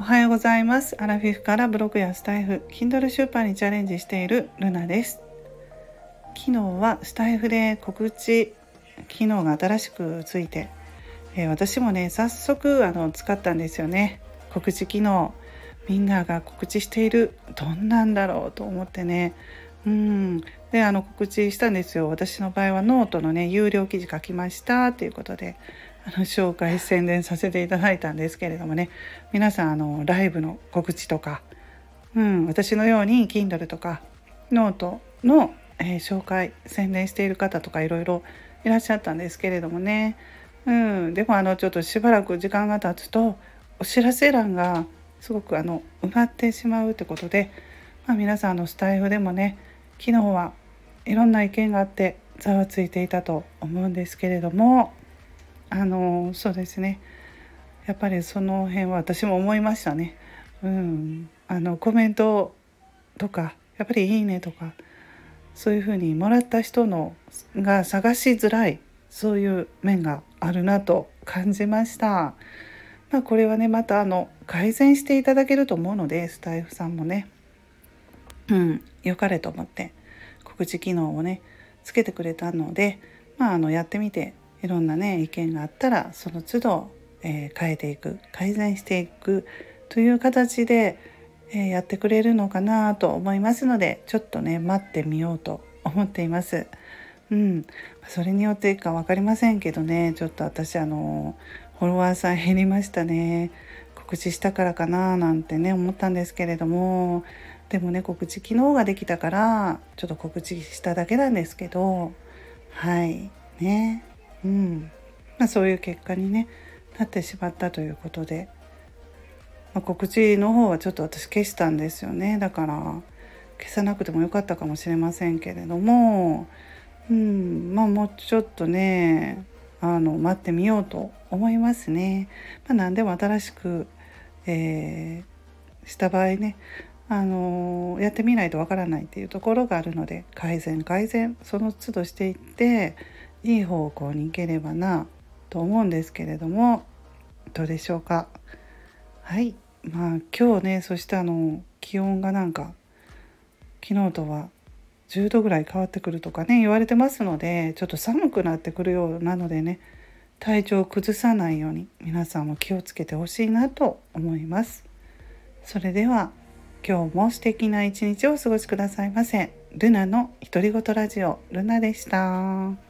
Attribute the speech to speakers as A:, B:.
A: おはようございます。アラフィフからブログやスタエフ Kindle 出版にチャレンジしているルナです。昨日はスタエフで告知機能が新しくついて、えー、私もね早速あの使ったんですよね。告知機能みんなが告知しているどんなんだろうと思ってね。うん。であの告知したんですよ。私の場合はノートのね有料記事書きましたということで。の紹介宣伝させていただいたんですけれどもね。皆さんあのライブの告知とか、うん、私のように Kindle とかノートの、えー、紹介宣伝している方とかいろいろいらっしゃったんですけれどもね、うん、でもあのちょっとしばらく時間が経つとお知らせ欄がすごくあの埋まってしまうってことで、まあ、皆さんのスタイフでもね昨日はいろんな意見があってざわついていたと思うんですけれどもあのそうですねやっぱりその辺は私も思いましたね。うん、あのコメントとかやっぱり「いいね」とかそういうふうにもらった人のが探しづらいそういう面があるなと感じました。まあ、これはねまたあの改善していただけると思うのでスタイフさんもね、うん、良かれと思って告知機能をねつけてくれたので、まあ、あのやってみていろんなね意見があったらその都度、えー、変えていく改善していくという形で、えー、やってくれるのかなと思いますのでちょっとね待ってみようと思っています。うん、それによっていいか分かりませんけどねちょっと私あのフォロワーさん減りましたね。告知したからかななんてね思ったんですけれどもでもね告知機能ができたからちょっと告知しただけなんですけどはい。ね。うん。まあ、そういう結果に、ね、なってしまったということで、まあ、告知の方はちょっと私消したんですよね。だから消さなくてもよかったかもしれませんけれども、うん。まあ、もうちょっとねあの待ってみようと思いますね。まあ、何でも新しく、えー、した場合ねあのやってみないとわからないっていうところがあるので改善改善その都度していっていい方向に行ければなと思うんですけれどもどうでしょうか？はい。まあ今日ねそしてあの気温がなんか昨日とは10度ぐらい変わってくるとかね言われてますのでちょっと寒くなってくるようなのでね体調を崩さないように皆さんも気をつけてほしいなと思います。それでは今日も素敵な一日をお過ごしくださいませ。ルナの独り言ラジオルナでした。